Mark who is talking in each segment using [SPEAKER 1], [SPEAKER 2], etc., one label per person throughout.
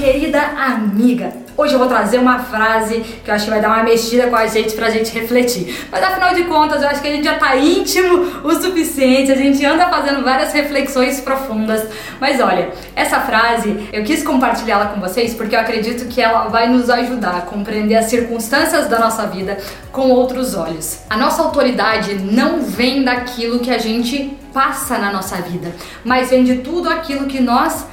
[SPEAKER 1] querida amiga. Hoje eu vou trazer uma frase que eu acho que vai dar uma mexida com a gente pra gente refletir. Mas afinal de contas, eu acho que a gente já tá íntimo o suficiente, a gente anda fazendo várias reflexões profundas. Mas olha, essa frase eu quis compartilhá-la com vocês porque eu acredito que ela vai nos ajudar a compreender as circunstâncias da nossa vida com outros olhos. A nossa autoridade não vem daquilo que a gente passa na nossa vida, mas vem de tudo aquilo que nós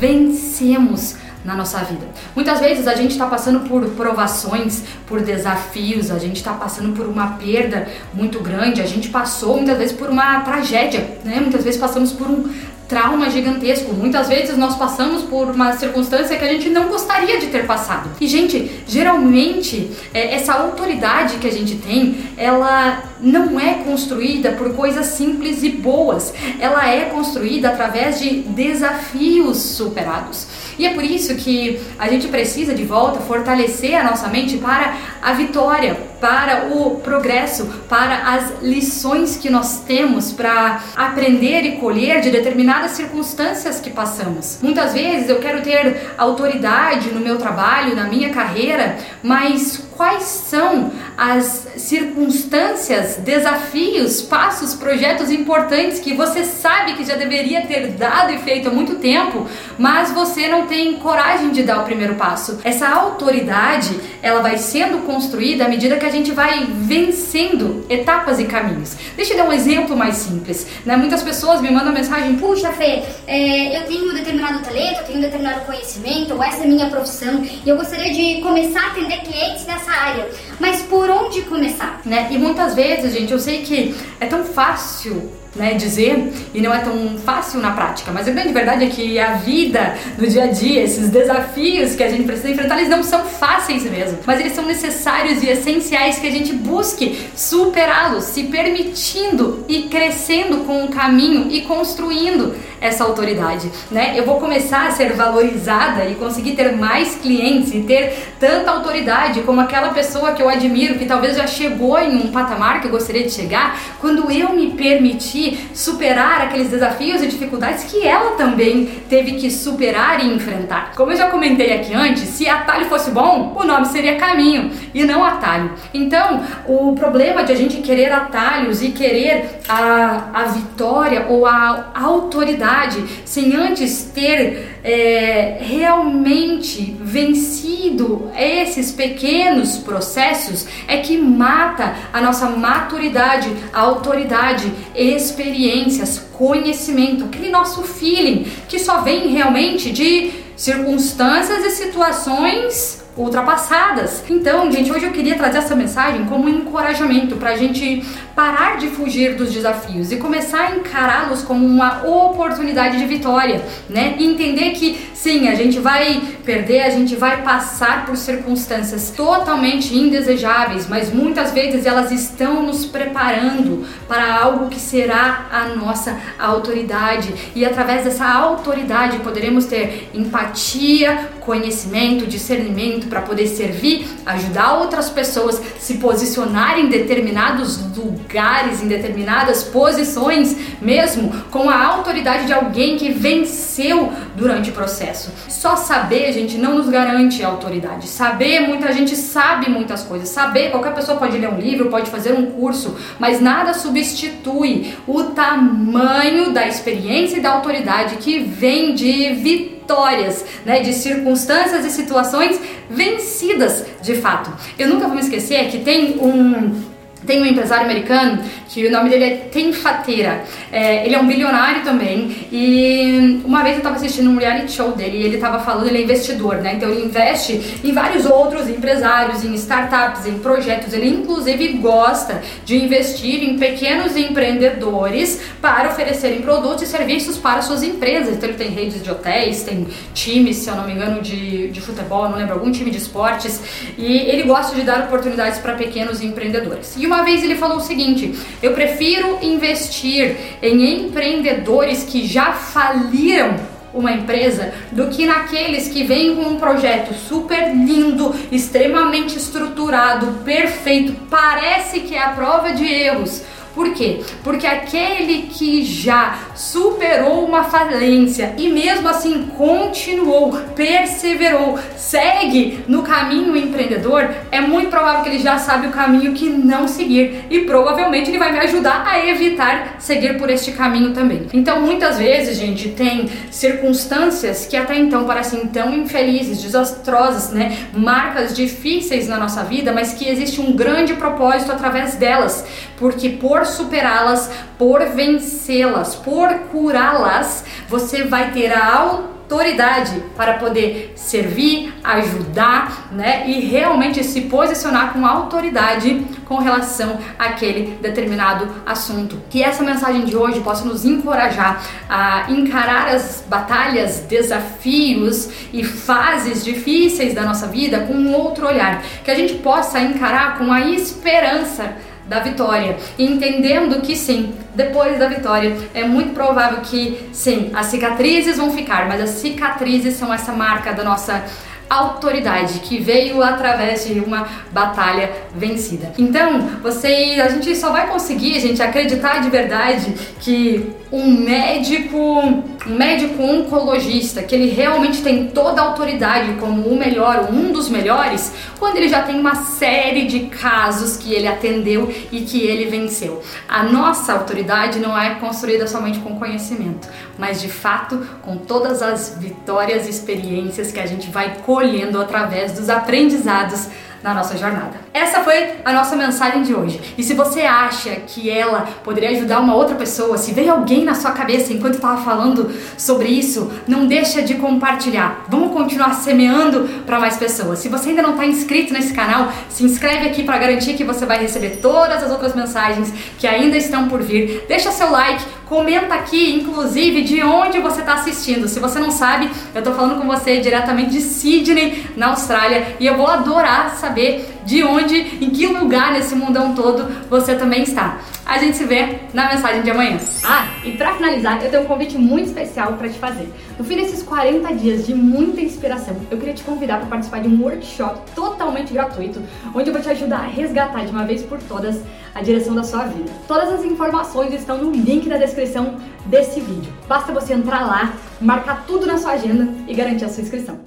[SPEAKER 1] vencemos na nossa vida. Muitas vezes a gente está passando por provações, por desafios, a gente está passando por uma perda muito grande, a gente passou muitas vezes por uma tragédia, né? Muitas vezes passamos por um trauma gigantesco. Muitas vezes nós passamos por uma circunstância que a gente não gostaria de ter passado. E, gente, geralmente é, essa autoridade que a gente tem, ela não é construída por coisas simples e boas. Ela é construída através de desafios superados. E é por isso que a gente precisa de volta fortalecer a nossa mente para a vitória, para o progresso, para as lições que nós temos para aprender e colher de determinadas circunstâncias que passamos. Muitas vezes eu quero ter autoridade no meu trabalho, na minha carreira, mas quais são as circunstâncias, desafios, passos, projetos importantes que você sabe que já deveria ter dado e feito há muito tempo, mas você não tem coragem de dar o primeiro passo. Essa autoridade, ela vai sendo construída à medida que a gente vai vencendo etapas e caminhos. Deixa eu dar um exemplo mais simples. Né? Muitas pessoas me mandam mensagem: Puxa, Fê, é, eu tenho um determinado talento, eu tenho um determinado conhecimento, essa é a minha profissão e eu gostaria de começar a atender clientes nessa área. Mas por onde começar? Né? E muitas vezes, gente, eu sei que é tão fácil né, dizer e não é tão fácil na prática. Mas a grande verdade é que a vida no dia a dia, esses desafios que a gente precisa enfrentar, eles não são fáceis mesmo, mas eles são necessários e essenciais que a gente busque superá-los, se permitindo e crescendo com o caminho e construindo essa autoridade, né? Eu vou começar a ser valorizada e conseguir ter mais clientes e ter tanta autoridade como aquela pessoa que eu admiro, que talvez já chegou em um patamar que eu gostaria de chegar, quando eu me permitir superar aqueles desafios e dificuldades que ela também teve que superar e enfrentar. Como eu já comentei aqui antes, se atalho fosse bom, o nome seria caminho e não atalho. Então, o problema de a gente querer atalhos e querer a, a vitória ou a autoridade sem antes ter é, realmente vencido esses pequenos processos é que mata a nossa maturidade, autoridade, experiências, conhecimento, aquele nosso feeling que só vem realmente de circunstâncias e situações ultrapassadas. Então, gente, hoje eu queria trazer essa mensagem como um encorajamento para a gente parar de fugir dos desafios e começar a encará-los como uma oportunidade de vitória, né? E entender que sim, a gente vai perder, a gente vai passar por circunstâncias totalmente indesejáveis, mas muitas vezes elas estão nos preparando para algo que será a nossa autoridade e através dessa autoridade poderemos ter empatia, conhecimento, discernimento para poder servir, ajudar outras pessoas se posicionar em determinados lugares, em determinadas posições, mesmo com a autoridade de alguém que venceu durante o processo. Só saber, gente, não nos garante autoridade. Saber, muita gente sabe muitas coisas. Saber, qualquer pessoa pode ler um livro, pode fazer um curso, mas nada substitui o tamanho da experiência e da autoridade que vem de vitória vitórias, né, de circunstâncias e situações vencidas de fato. Eu nunca vou me esquecer que tem um tem um empresário americano que o nome dele é Tem Fateira. É, ele é um bilionário também. E uma vez eu estava assistindo um reality show dele e ele estava falando, ele é investidor, né? Então ele investe em vários outros empresários, em startups, em projetos. Ele inclusive gosta de investir em pequenos empreendedores para oferecerem produtos e serviços para suas empresas. Então ele tem redes de hotéis, tem times, se eu não me engano, de, de futebol, não lembro, algum time de esportes. E ele gosta de dar oportunidades para pequenos empreendedores. E uma uma vez ele falou o seguinte: eu prefiro investir em empreendedores que já faliram uma empresa do que naqueles que vêm com um projeto super lindo, extremamente estruturado, perfeito, parece que é a prova de erros, Por quê? Porque aquele que já superou uma falência e mesmo assim continuou, perseverou, segue no caminho empreendedor, é muito provável que ele já sabe o caminho que não seguir e provavelmente ele vai me ajudar a evitar seguir por este caminho também. Então, muitas vezes, gente, tem circunstâncias que até então parecem tão infelizes, desastrosas, né? Marcas difíceis na nossa vida, mas que existe um grande propósito através delas, porque por superá-las, por vencê-las, por curá-las, você vai ter a autoridade autoridade para poder servir, ajudar, né? E realmente se posicionar com autoridade com relação àquele determinado assunto. Que essa mensagem de hoje possa nos encorajar a encarar as batalhas, desafios e fases difíceis da nossa vida com um outro olhar. Que a gente possa encarar com a esperança da vitória, entendendo que sim, depois da vitória é muito provável que sim, as cicatrizes vão ficar, mas as cicatrizes são essa marca da nossa autoridade que veio através de uma batalha vencida. Então, você, a gente só vai conseguir, gente, acreditar de verdade que um médico, um médico oncologista, que ele realmente tem toda a autoridade como o melhor, um dos melhores, quando ele já tem uma série de casos que ele atendeu e que ele venceu. A nossa autoridade não é construída somente com conhecimento, mas de fato com todas as vitórias e experiências que a gente vai colhendo através dos aprendizados na nossa jornada. Essa foi a nossa mensagem de hoje. E se você acha que ela poderia ajudar uma outra pessoa, se veio alguém na sua cabeça enquanto estava falando sobre isso, não deixa de compartilhar. Vamos continuar semeando para mais pessoas. Se você ainda não está inscrito nesse canal, se inscreve aqui para garantir que você vai receber todas as outras mensagens que ainda estão por vir. Deixa seu like, comenta aqui, inclusive, de onde você está assistindo. Se você não sabe, eu estou falando com você diretamente de Sydney, na Austrália, e eu vou adorar saber saber de onde, em que lugar nesse mundão todo você também está. A gente se vê na mensagem de amanhã. Ah, e para finalizar, eu tenho um convite muito especial para te fazer. No fim desses 40 dias de muita inspiração, eu queria te convidar para participar de um workshop totalmente gratuito, onde eu vou te ajudar a resgatar de uma vez por todas a direção da sua vida. Todas as informações estão no link da descrição desse vídeo. Basta você entrar lá, marcar tudo na sua agenda e garantir a sua inscrição.